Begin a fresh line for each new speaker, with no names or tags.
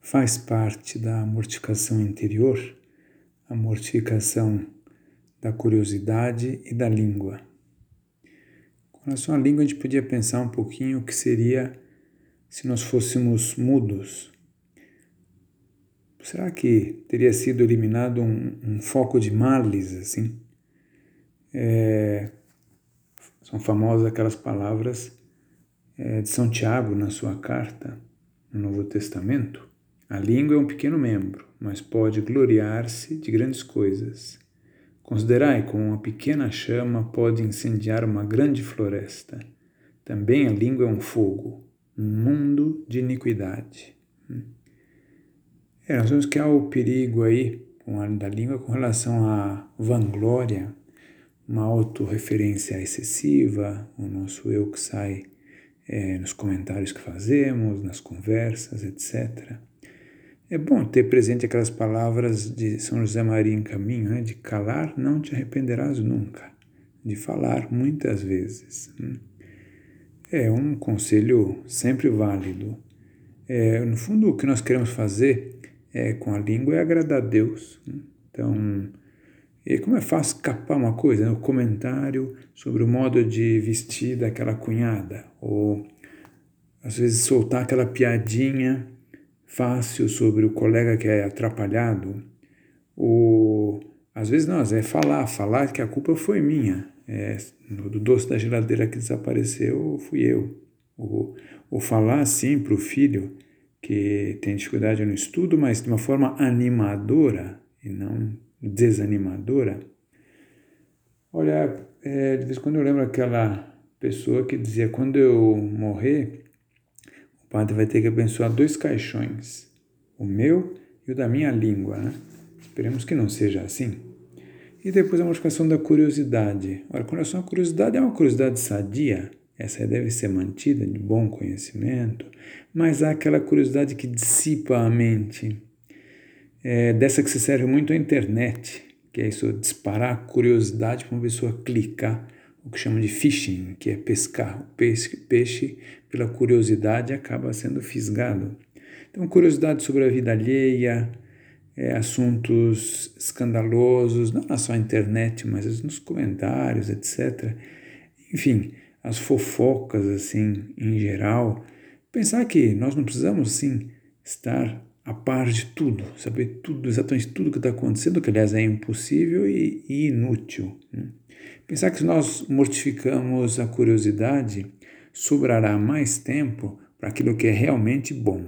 faz parte da mortificação interior, a mortificação da curiosidade e da língua. Com relação à língua, a gente podia pensar um pouquinho o que seria se nós fôssemos mudos. Será que teria sido eliminado um, um foco de males, assim? É, são famosas aquelas palavras é, de São Tiago na sua carta, no Novo Testamento. A língua é um pequeno membro, mas pode gloriar-se de grandes coisas. Considerai como uma pequena chama pode incendiar uma grande floresta. Também a língua é um fogo, um mundo de iniquidade. É, nós vemos que há o perigo aí com a da língua com relação à vanglória, uma autorreferência excessiva, o nosso eu que sai é, nos comentários que fazemos, nas conversas, etc. É bom ter presente aquelas palavras de São José Maria em Caminho, né? de calar não te arrependerás nunca, de falar muitas vezes. Hum. É um conselho sempre válido. É, no fundo, o que nós queremos fazer é, com a língua é agradar a Deus. Hum. Então, e como é fácil escapar uma coisa, né? o comentário sobre o modo de vestir daquela cunhada, ou às vezes soltar aquela piadinha fácil sobre o colega que é atrapalhado, ou às vezes não, é falar, falar que a culpa foi minha, é, do doce da geladeira que desapareceu fui eu, ou, ou falar assim para o filho que tem dificuldade no estudo, mas de uma forma animadora e não desanimadora. Olha, é, de vez em quando eu lembro aquela pessoa que dizia: quando eu morrer, padre vai ter que abençoar dois caixões, o meu e o da minha língua. Né? Esperemos que não seja assim. E depois a modificação da curiosidade. Ora, com relação à curiosidade, é uma curiosidade sadia, essa deve ser mantida de bom conhecimento, mas há aquela curiosidade que dissipa a mente, é, dessa que se serve muito a internet, que é isso, disparar a curiosidade para uma pessoa clicar o que chamam de fishing, que é pescar. O peixe, peixe, pela curiosidade, acaba sendo fisgado. Então, curiosidade sobre a vida alheia, é, assuntos escandalosos, não na só internet, mas nos comentários, etc. Enfim, as fofocas, assim, em geral. Pensar que nós não precisamos, sim, estar a par de tudo, saber tudo, exatamente tudo que está acontecendo, que aliás é impossível e, e inútil. Né? Pensar que se nós mortificamos a curiosidade, sobrará mais tempo para aquilo que é realmente bom.